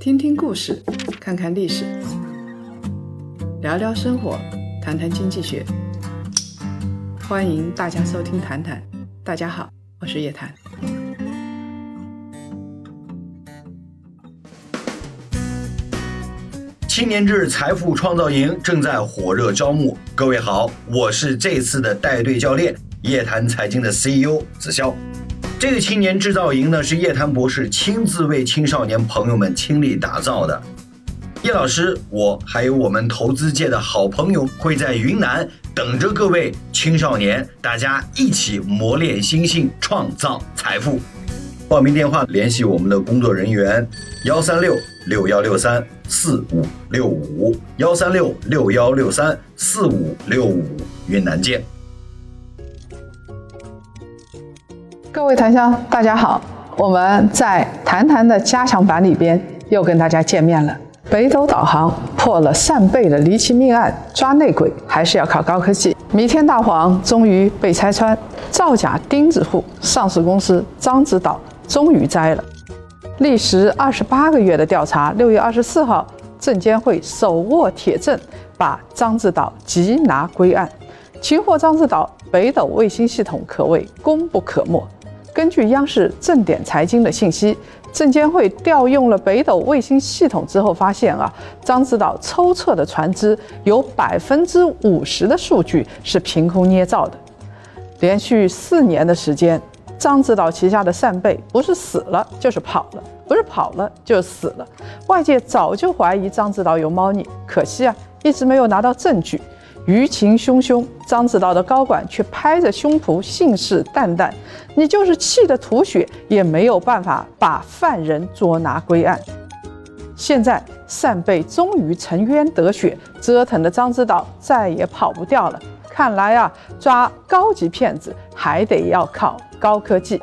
听听故事，看看历史，聊聊生活，谈谈经济学。欢迎大家收听《谈谈》，大家好，我是叶檀。青年志财富创造营正在火热招募，各位好，我是这次的带队教练，叶檀财经的 CEO 子潇。这个青年制造营呢，是叶檀博士亲自为青少年朋友们倾力打造的。叶老师，我还有我们投资界的好朋友，会在云南等着各位青少年，大家一起磨练心性，创造财富。报名电话联系我们的工作人员：幺三六六幺六三四五六五，幺三六六幺六三四五六五，云南见。各位檀香，大家好，我们在谈谈的加强版里边又跟大家见面了。北斗导航破了扇贝的离奇命案，抓内鬼还是要靠高科技。弥天大谎终于被拆穿，造假钉子户上市公司獐子岛终于栽了。历时二十八个月的调查，六月二十四号，证监会手握铁证，把獐子岛缉拿归案。擒获獐子岛，北斗卫星系统可谓功不可没。根据央视正点财经的信息，证监会调用了北斗卫星系统之后，发现啊，獐子岛抽测的船只有百分之五十的数据是凭空捏造的。连续四年的时间，獐子岛旗下的扇贝不是死了就是跑了，不是跑了就是死了。外界早就怀疑獐子岛有猫腻，可惜啊，一直没有拿到证据。舆情汹汹，张指导的高管却拍着胸脯信誓旦旦：“你就是气得吐血，也没有办法把犯人捉拿归案。”现在扇贝终于沉冤得雪，折腾的张指导再也跑不掉了。看来啊，抓高级骗子还得要靠高科技。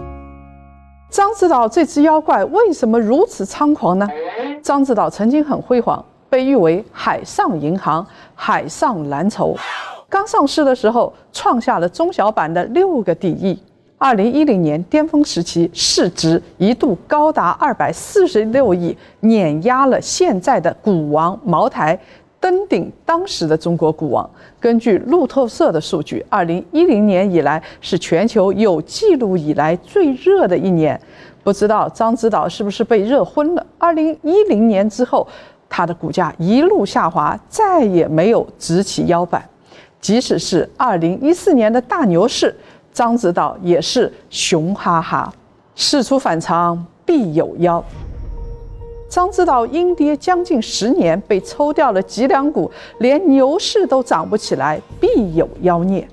张指导这只妖怪为什么如此猖狂呢？张指导曾经很辉煌。被誉为海上银行、海上蓝筹，刚上市的时候创下了中小板的六个第一。二零一零年巅峰时期，市值一度高达二百四十六亿，碾压了现在的股王茅台，登顶当时的中国股王。根据路透社的数据，二零一零年以来是全球有记录以来最热的一年。不知道獐子岛是不是被热昏了？二零一零年之后。它的股价一路下滑，再也没有直起腰板。即使是二零一四年的大牛市，獐子岛也是熊哈哈。事出反常必有妖。獐子岛阴跌将近十年，被抽掉了脊梁骨，连牛市都涨不起来，必有妖孽。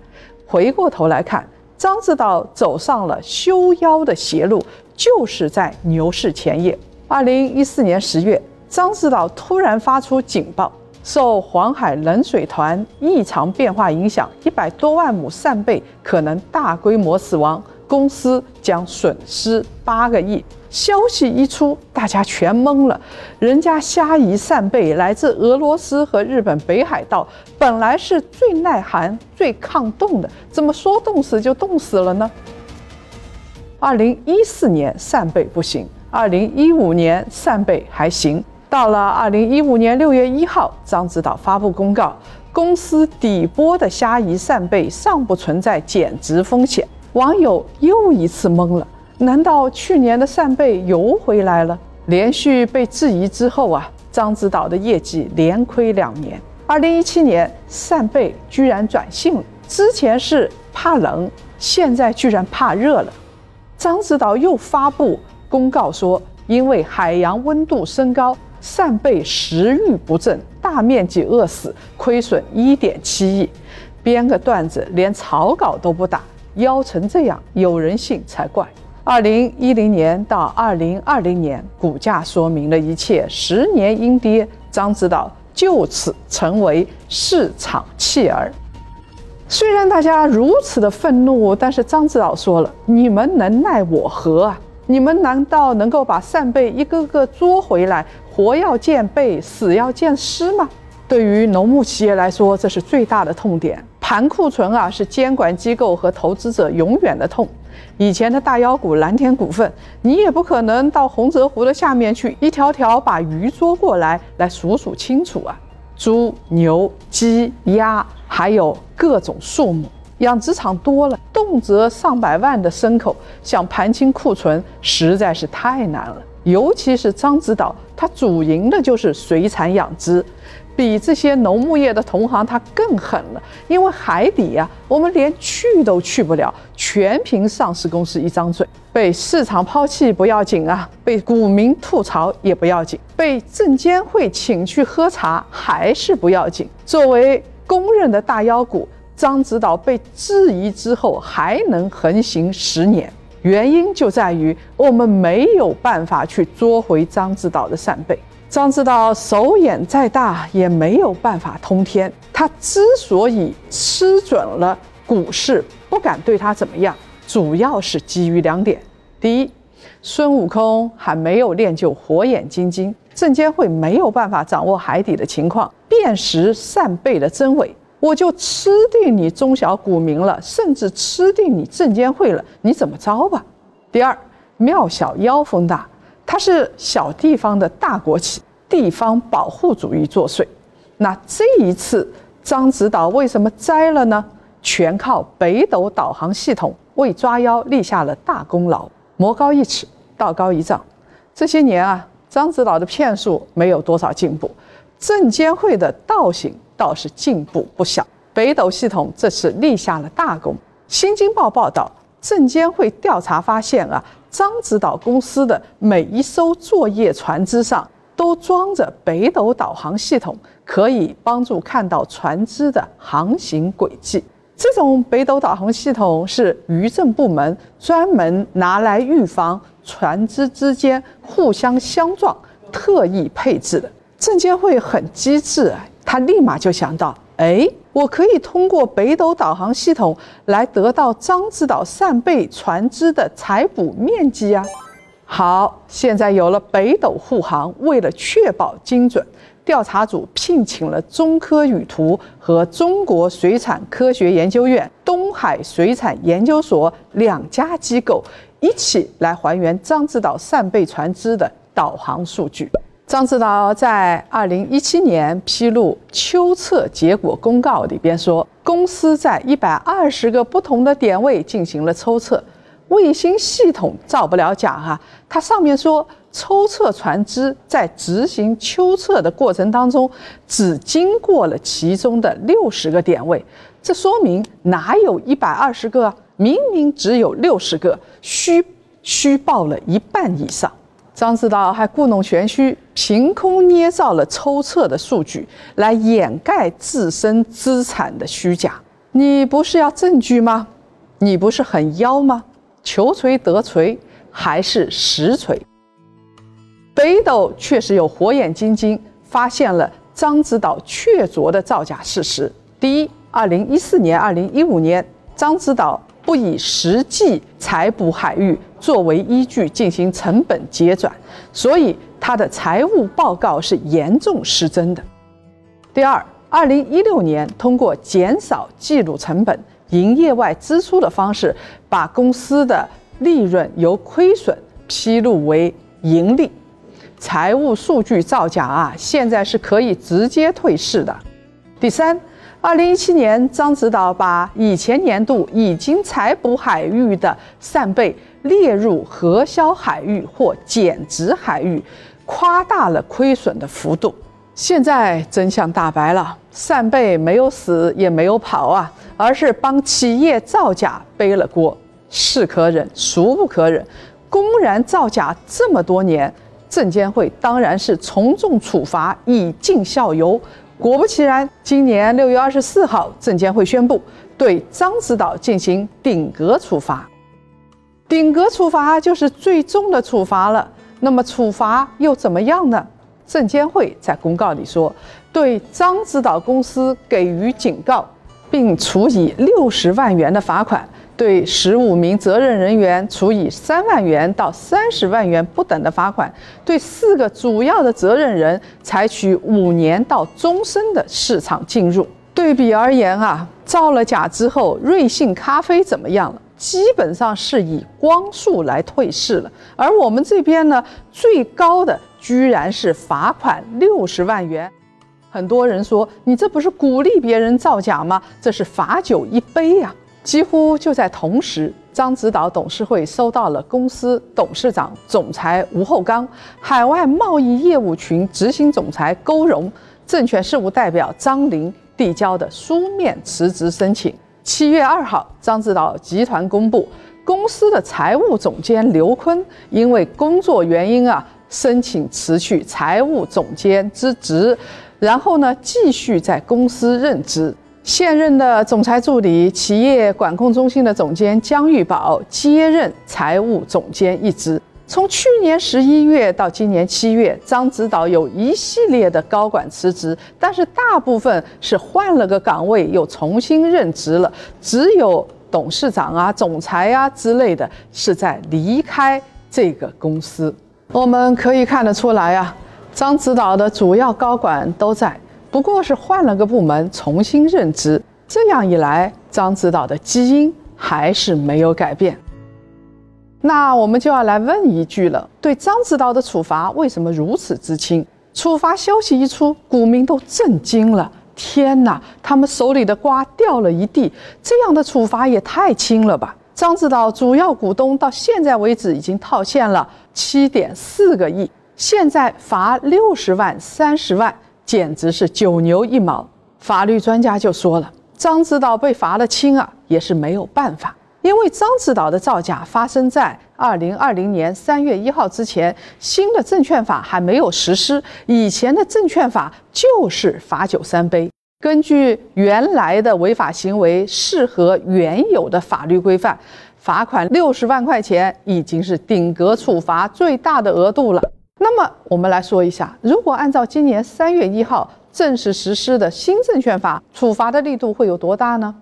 回过头来看，獐子岛走上了修妖的邪路，就是在牛市前夜。二零一四年十月。獐子岛突然发出警报，受黄海冷水团异常变化影响，一百多万亩扇贝可能大规模死亡，公司将损失八个亿。消息一出，大家全懵了。人家虾夷扇贝来自俄罗斯和日本北海道，本来是最耐寒、最抗冻的，怎么说冻死就冻死了呢？二零一四年扇贝不行，二零一五年扇贝还行。到了二零一五年六月一号，獐子岛发布公告，公司底波的虾夷扇贝尚不存在减值风险。网友又一次懵了，难道去年的扇贝游回来了？连续被质疑之后啊，獐子岛的业绩连亏两年。二零一七年，扇贝居然转性了，之前是怕冷，现在居然怕热了。獐子岛又发布公告说，因为海洋温度升高。扇贝食欲不振，大面积饿死，亏损一点七亿。编个段子，连草稿都不打，腰成这样，有人信才怪。二零一零年到二零二零年，股价说明了一切。十年阴跌，张指导就此成为市场弃儿。虽然大家如此的愤怒，但是张指导说了：“你们能奈我何啊？你们难道能够把扇贝一个个捉回来？”活要见贝，死要见尸吗？对于农牧企业来说，这是最大的痛点。盘库存啊，是监管机构和投资者永远的痛。以前的大妖股蓝田股份，你也不可能到洪泽湖的下面去一条条把鱼捉过来来数数清楚啊。猪、牛、鸡、鸭，还有各种数目，养殖场多了，动辄上百万的牲口，想盘清库存实在是太难了。尤其是獐子岛，它主营的就是水产养殖。比这些农牧业的同行，他更狠了，因为海底呀，我们连去都去不了，全凭上市公司一张嘴。被市场抛弃不要紧啊，被股民吐槽也不要紧，被证监会请去喝茶还是不要紧。作为公认的大妖股，张指导被质疑之后还能横行十年，原因就在于我们没有办法去捉回张指导的扇贝。张指导手眼再大也没有办法通天。他之所以吃准了股市，不敢对他怎么样，主要是基于两点：第一，孙悟空还没有练就火眼金睛，证监会没有办法掌握海底的情况，辨识扇贝的真伪，我就吃定你中小股民了，甚至吃定你证监会了，你怎么着吧？第二，庙小妖风大。它是小地方的大国企，地方保护主义作祟。那这一次獐子岛为什么栽了呢？全靠北斗导航系统为抓妖立下了大功劳。魔高一尺，道高一丈。这些年啊，獐子岛的骗术没有多少进步，证监会的倒行倒是进步不小。北斗系统这次立下了大功。新京报报道，证监会调查发现啊。獐子岛公司的每一艘作业船只上都装着北斗导航系统，可以帮助看到船只的航行轨迹。这种北斗导航系统是渔政部门专门拿来预防船只之间互相相撞，特意配置的。证监会很机智，他立马就想到。哎，我可以通过北斗导航系统来得到獐子岛扇贝船只的采捕面积啊！好，现在有了北斗护航，为了确保精准，调查组聘请了中科宇图和中国水产科学研究院、东海水产研究所两家机构一起来还原獐子岛扇贝船只的导航数据。张指导在二零一七年披露秋测结果公告里边说，公司在一百二十个不同的点位进行了抽测，卫星系统造不了假哈。它上面说，抽测船只在执行秋测的过程当中，只经过了其中的六十个点位，这说明哪有一百二十个？明明只有六十个，虚虚报了一半以上。张指导还故弄玄虚，凭空捏造了抽测的数据来掩盖自身资产的虚假。你不是要证据吗？你不是很妖吗？求锤得锤，还是实锤？北斗确实有火眼金睛，发现了张指导确凿的造假事实。第一，二零一四年、二零一五年，张指导。不以实际采捕海域作为依据进行成本结转，所以它的财务报告是严重失真的。第二，二零一六年通过减少记录成本、营业外支出的方式，把公司的利润由亏损披露为盈利，财务数据造假啊，现在是可以直接退市的。第三。二零一七年，张指导把以前年度已经采捕海域的扇贝列入核销海域或减值海域，夸大了亏损的幅度。现在真相大白了，扇贝没有死也没有跑啊，而是帮企业造假背了锅。是可忍，孰不可忍？公然造假这么多年，证监会当然是从重处罚，以儆效尤。果不其然，今年六月二十四号，证监会宣布对獐子岛进行顶格处罚。顶格处罚就是最终的处罚了。那么处罚又怎么样呢？证监会在公告里说，对獐子岛公司给予警告，并处以六十万元的罚款。对十五名责任人员处以三万元到三十万元不等的罚款；对四个主要的责任人采取五年到终身的市场禁入。对比而言啊，造了假之后，瑞幸咖啡怎么样了？基本上是以光速来退市了。而我们这边呢，最高的居然是罚款六十万元。很多人说，你这不是鼓励别人造假吗？这是罚酒一杯呀！几乎就在同时，獐子岛董事会收到了公司董事长、总裁吴厚刚、海外贸易业务群执行总裁勾荣、证券事务代表张林递交的书面辞职申请。七月二号，獐子岛集团公布，公司的财务总监刘坤因为工作原因啊，申请辞去财务总监之职。然后呢，继续在公司任职。现任的总裁助理、企业管控中心的总监江玉宝接任财务总监一职。从去年十一月到今年七月，张指导有一系列的高管辞职，但是大部分是换了个岗位又重新任职了。只有董事长啊、总裁啊之类的是在离开这个公司。我们可以看得出来啊。张指导的主要高管都在，不过是换了个部门重新任职。这样一来，张指导的基因还是没有改变。那我们就要来问一句了：对张指导的处罚为什么如此之轻？处罚消息一出，股民都震惊了。天哪，他们手里的瓜掉了一地！这样的处罚也太轻了吧？张指导主要股东到现在为止已经套现了七点四个亿。现在罚六十万、三十万，简直是九牛一毛。法律专家就说了，张指导被罚了轻啊，也是没有办法，因为张指导的造假发生在二零二零年三月一号之前，新的证券法还没有实施，以前的证券法就是罚酒三杯。根据原来的违法行为适合原有的法律规范，罚款六十万块钱已经是顶格处罚最大的额度了。那么我们来说一下，如果按照今年三月一号正式实施的新证券法，处罚的力度会有多大呢？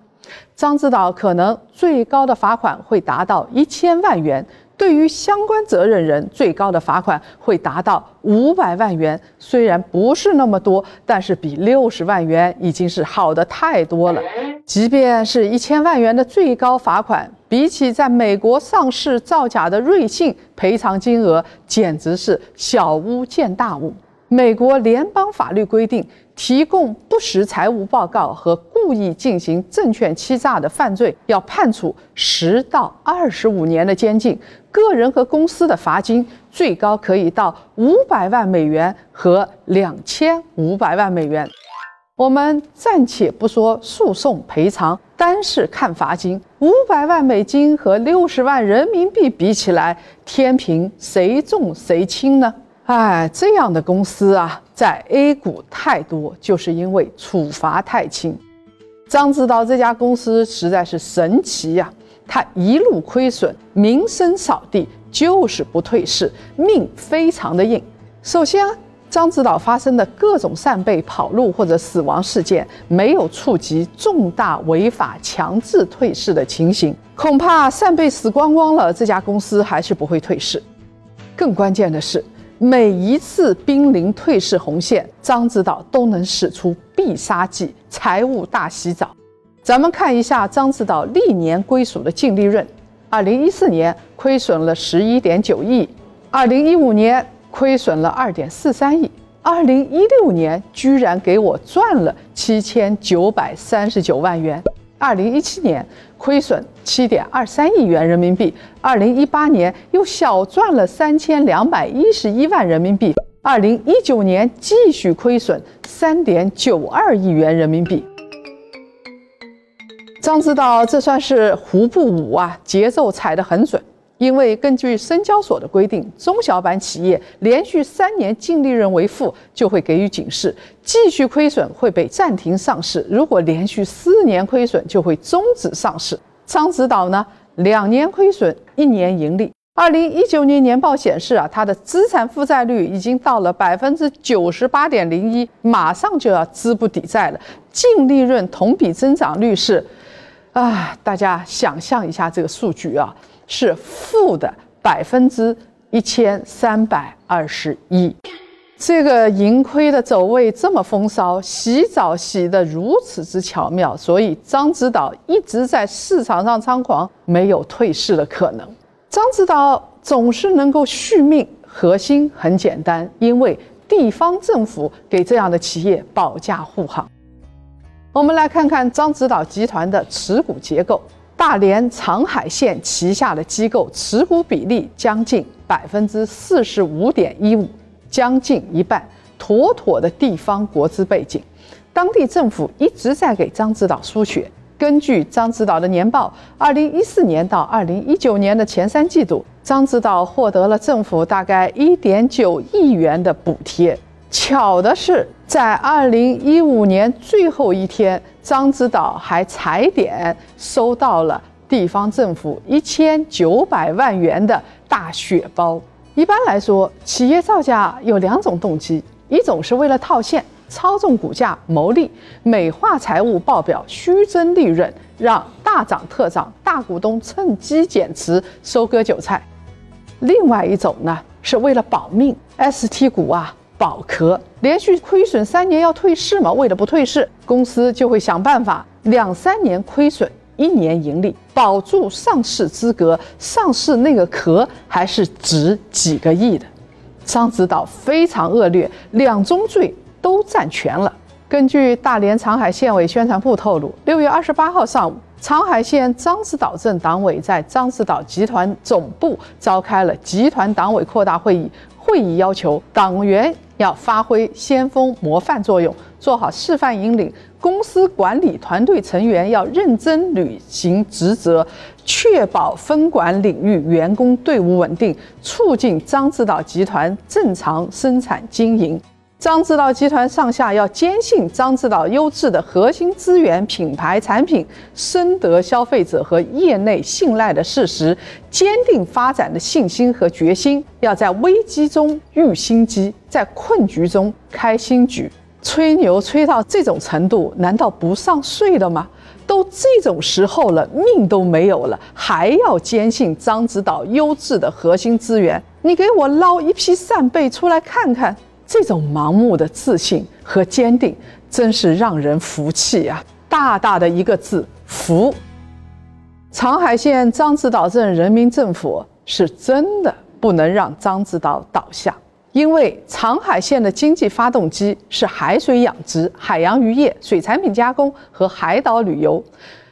张指导可能最高的罚款会达到一千万元。对于相关责任人，最高的罚款会达到五百万元。虽然不是那么多，但是比六十万元已经是好的太多了。即便是一千万元的最高罚款，比起在美国上市造假的瑞幸，赔偿金额简直是小巫见大巫。美国联邦法律规定，提供不实财务报告和故意进行证券欺诈的犯罪，要判处十到二十五年的监禁；个人和公司的罚金最高可以到五百万美元和两千五百万美元。我们暂且不说诉讼赔偿，单是看罚金，五百万美金和六十万人民币比起来，天平谁重谁轻呢？哎，这样的公司啊，在 A 股太多，就是因为处罚太轻。张指导这家公司实在是神奇呀，他一路亏损，名声扫地，就是不退市，命非常的硬。首先啊，张指导发生的各种扇贝跑路或者死亡事件，没有触及重大违法强制退市的情形，恐怕扇贝死光光了，这家公司还是不会退市。更关键的是。每一次濒临退市红线，张指导都能使出必杀技，财务大洗澡。咱们看一下张指导历年归属的净利润：二零一四年亏损了十一点九亿，二零一五年亏损了二点四三亿，二零一六年居然给我赚了七千九百三十九万元。二零一七年亏损七点二三亿元人民币，二零一八年又小赚了三千两百一十一万人民币，二零一九年继续亏损三点九二亿元人民币。张指导这算是胡步舞啊，节奏踩得很准。因为根据深交所的规定，中小板企业连续三年净利润为负，就会给予警示，继续亏损会被暂停上市；如果连续四年亏损，就会终止上市。张指导呢，两年亏损，一年盈利。二零一九年年报显示啊，它的资产负债率已经到了百分之九十八点零一，马上就要资不抵债了。净利润同比增长率是，啊，大家想象一下这个数据啊。是负的百分之一千三百二十一，这个盈亏的走位这么风骚，洗澡洗得如此之巧妙，所以獐子岛一直在市场上猖狂，没有退市的可能。獐子岛总是能够续命，核心很简单，因为地方政府给这样的企业保驾护航。我们来看看獐子岛集团的持股结构。大连长海县旗下的机构持股比例将近百分之四十五点一五，将近一半，妥妥的地方国资背景。当地政府一直在给张指导输血。根据张指导的年报，二零一四年到二零一九年的前三季度，张指导获得了政府大概一点九亿元的补贴。巧的是，在二零一五年最后一天。獐子岛还踩点收到了地方政府一千九百万元的大血包。一般来说，企业造假有两种动机：一种是为了套现、操纵股价牟利、美化财务报表、虚增利润，让大涨特涨，大股东趁机减持收割韭菜；另外一种呢，是为了保命，ST 股啊。保壳连续亏损三年要退市嘛？为了不退市，公司就会想办法两三年亏损，一年盈利，保住上市资格。上市那个壳还是值几个亿的。獐子岛非常恶劣，两宗罪都占全了。根据大连长海县委宣传部透露，六月二十八号上午，长海县獐子岛镇党委在獐子岛集团总部召开了集团党委扩大会议。会议要求党员要发挥先锋模范作用，做好示范引领。公司管理团队成员要认真履行职责，确保分管领域员工队伍稳定，促进獐子岛集团正常生产经营。张指导集团上下要坚信张指导优质的核心资源、品牌产品深得消费者和业内信赖的事实，坚定发展的信心和决心。要在危机中遇新机，在困局中开新局。吹牛吹到这种程度，难道不上税了吗？都这种时候了，命都没有了，还要坚信张指导优质的核心资源？你给我捞一批扇贝出来看看！这种盲目的自信和坚定，真是让人服气呀！大大的一个字“服”。长海县獐子岛镇人民政府是真的不能让獐子岛倒下，因为长海县的经济发动机是海水养殖、海洋渔业、水产品加工和海岛旅游。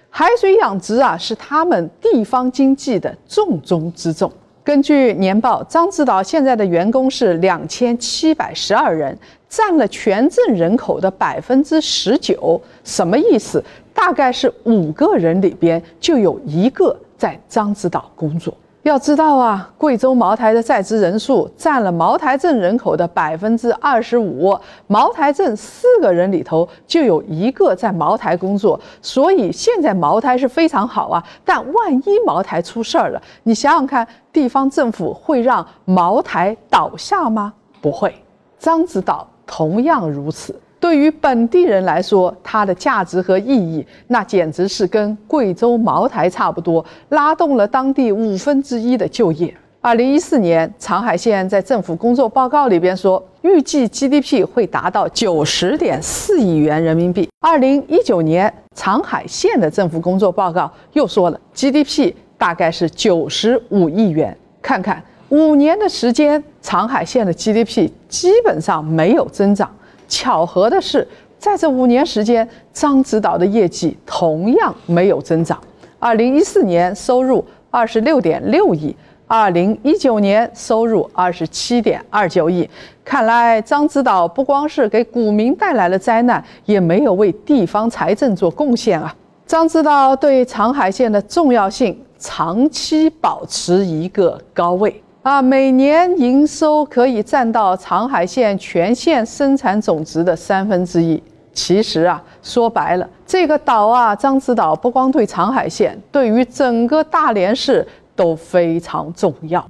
海水养殖啊，是他们地方经济的重中之重。根据年报，獐子岛现在的员工是两千七百十二人，占了全镇人口的百分之十九。什么意思？大概是五个人里边就有一个在獐子岛工作。要知道啊，贵州茅台的在职人数占了茅台镇人口的百分之二十五，茅台镇四个人里头就有一个在茅台工作，所以现在茅台是非常好啊。但万一茅台出事儿了，你想想看，地方政府会让茅台倒下吗？不会。獐子岛同样如此。对于本地人来说，它的价值和意义，那简直是跟贵州茅台差不多，拉动了当地五分之一的就业。二零一四年，长海县在政府工作报告里边说，预计 GDP 会达到九十点四亿元人民币。二零一九年，长海县的政府工作报告又说了，GDP 大概是九十五亿元。看看五年的时间，长海县的 GDP 基本上没有增长。巧合的是，在这五年时间，獐子岛的业绩同样没有增长。二零一四年收入二十六点六亿，二零一九年收入二十七点二九亿。看来獐子岛不光是给股民带来了灾难，也没有为地方财政做贡献啊！獐子岛对长海县的重要性长期保持一个高位。啊，每年营收可以占到长海县全县生产总值的三分之一。其实啊，说白了，这个岛啊，獐子岛不光对长海县，对于整个大连市都非常重要。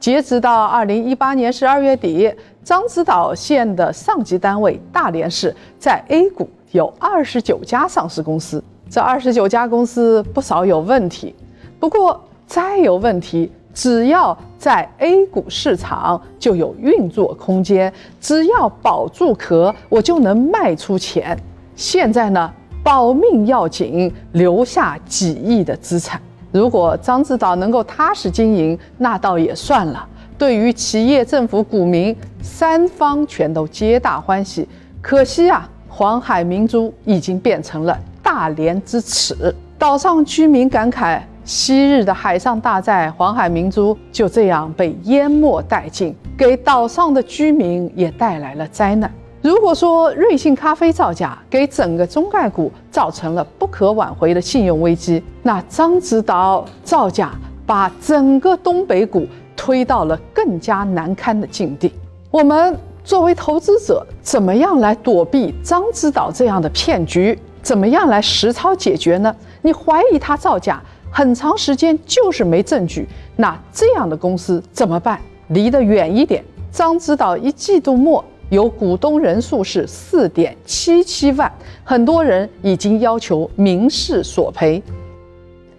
截止到二零一八年十二月底，獐子岛县的上级单位大连市在 A 股有二十九家上市公司，这二十九家公司不少有问题。不过再有问题。只要在 A 股市场就有运作空间，只要保住壳，我就能卖出钱。现在呢，保命要紧，留下几亿的资产。如果獐子岛能够踏实经营，那倒也算了。对于企业、政府、股民三方全都皆大欢喜。可惜啊，黄海明珠已经变成了大连之耻。岛上居民感慨：昔日的海上大寨黄海明珠就这样被淹没殆尽，给岛上的居民也带来了灾难。如果说瑞幸咖啡造假给整个中概股造成了不可挽回的信用危机，那獐子岛造假把整个东北股推到了更加难堪的境地。我们作为投资者，怎么样来躲避獐子岛这样的骗局？怎么样来实操解决呢？你怀疑他造假，很长时间就是没证据，那这样的公司怎么办？离得远一点。张指导一季度末。有股东人数是四点七七万，很多人已经要求民事索赔。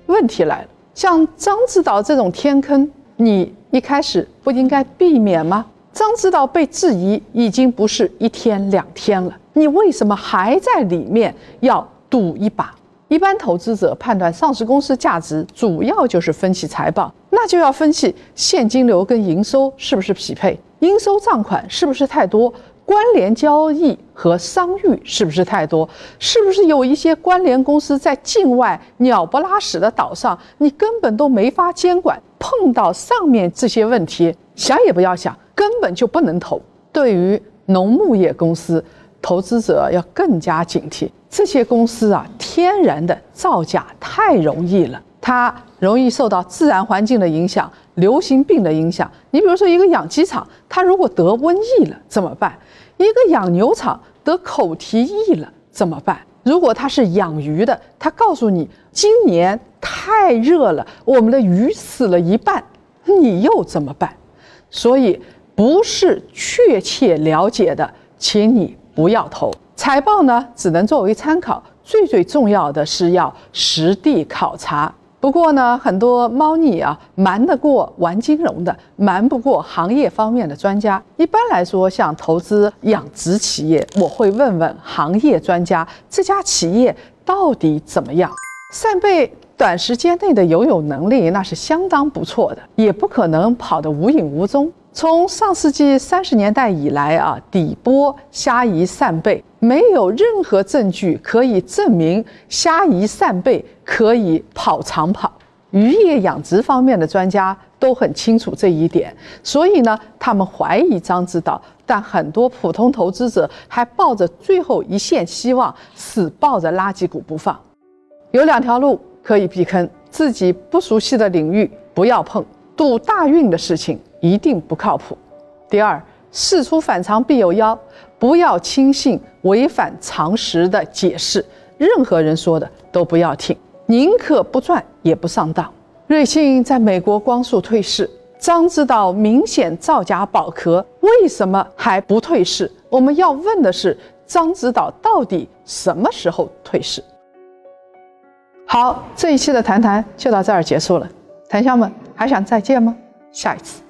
问题来了，像张指导这种天坑，你一开始不应该避免吗？张指导被质疑已经不是一天两天了，你为什么还在里面要赌一把？一般投资者判断上市公司价值，主要就是分析财报，那就要分析现金流跟营收是不是匹配。应收账款是不是太多？关联交易和商誉是不是太多？是不是有一些关联公司在境外鸟不拉屎的岛上，你根本都没法监管？碰到上面这些问题，想也不要想，根本就不能投。对于农牧业公司，投资者要更加警惕。这些公司啊，天然的造假太容易了，它容易受到自然环境的影响。流行病的影响，你比如说一个养鸡场，它如果得瘟疫了怎么办？一个养牛场得口蹄疫了怎么办？如果它是养鱼的，它告诉你今年太热了，我们的鱼死了一半，你又怎么办？所以不是确切了解的，请你不要投。财报呢，只能作为参考，最最重要的是要实地考察。不过呢，很多猫腻啊，瞒得过玩金融的，瞒不过行业方面的专家。一般来说，像投资养殖企业，我会问问行业专家，这家企业到底怎么样？扇贝短时间内的游泳能力那是相当不错的，也不可能跑得无影无踪。从上世纪三十年代以来啊，底波虾夷扇贝没有任何证据可以证明虾夷扇贝可以跑长跑。渔业养殖方面的专家都很清楚这一点，所以呢，他们怀疑张指导，但很多普通投资者还抱着最后一线希望，死抱着垃圾股不放。有两条路可以避坑：自己不熟悉的领域不要碰，赌大运的事情。一定不靠谱。第二，事出反常必有妖，不要轻信违反常识的解释，任何人说的都不要听，宁可不赚也不上当。瑞幸在美国光速退市，张指导明显造假保壳，为什么还不退市？我们要问的是，张指导到底什么时候退市？好，这一期的谈谈就到这儿结束了，檀香们还想再见吗？下一次。